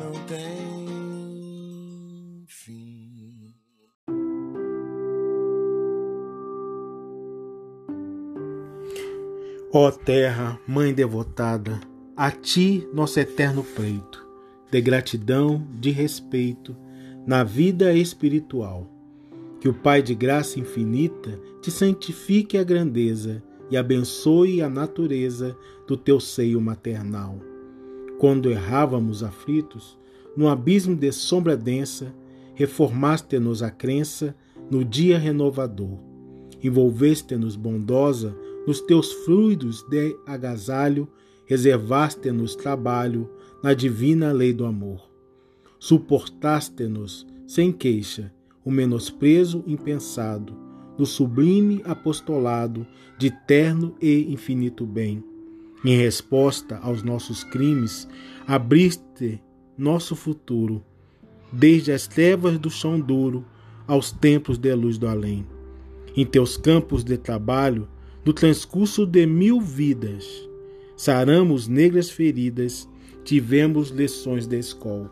não tem fim. Ó terra, mãe devotada, a ti nosso eterno pleito, de gratidão, de respeito, na vida espiritual. Que o Pai de graça infinita te santifique a grandeza e abençoe a natureza do teu seio maternal. Quando errávamos aflitos, no abismo de sombra densa, reformaste-nos a crença no dia renovador. Envolveste-nos bondosa nos teus fluidos de agasalho, reservaste-nos trabalho na divina lei do amor. Suportaste-nos sem queixa o menosprezo impensado do sublime apostolado de terno e infinito bem. Em resposta aos nossos crimes, abriste nosso futuro, desde as trevas do chão duro aos templos de luz do além. Em teus campos de trabalho, no transcurso de mil vidas, saramos negras feridas, tivemos lições de escola.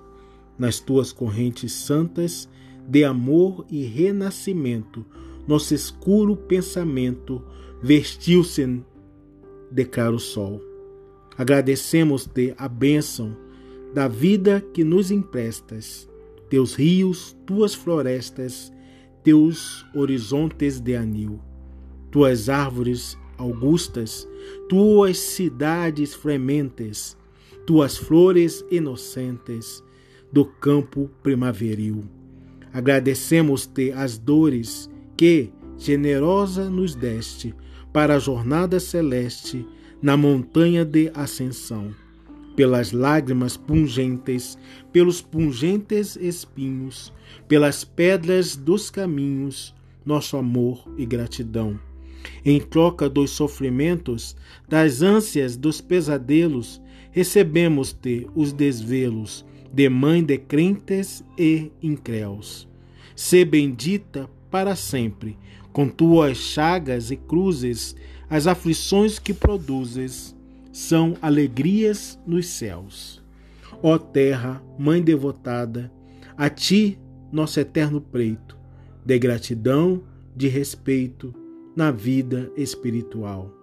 Nas tuas correntes santas de amor e renascimento, nosso escuro pensamento vestiu-se de claro sol. Agradecemos-te a bênção da vida que nos emprestas, teus rios, tuas florestas, teus horizontes de anil, tuas árvores augustas, tuas cidades frementes, tuas flores inocentes do campo primaveril. Agradecemos-te as dores que, generosa, nos deste para a jornada celeste na montanha de ascensão. Pelas lágrimas pungentes, pelos pungentes espinhos, pelas pedras dos caminhos, nosso amor e gratidão. Em troca dos sofrimentos, das ânsias, dos pesadelos, recebemos-te os desvelos de mãe de crentes e incréus. Sê bendita para sempre, com tuas chagas e cruzes, as aflições que produzes são alegrias nos céus. Ó terra, mãe devotada, a ti nosso eterno preito, de gratidão, de respeito na vida espiritual.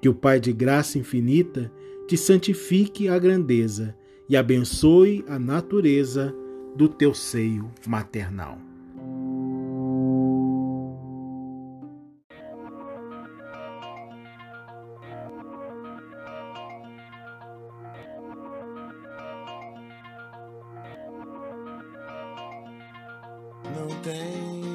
Que o Pai de graça infinita te santifique a grandeza e abençoe a natureza do teu seio maternal. Não tem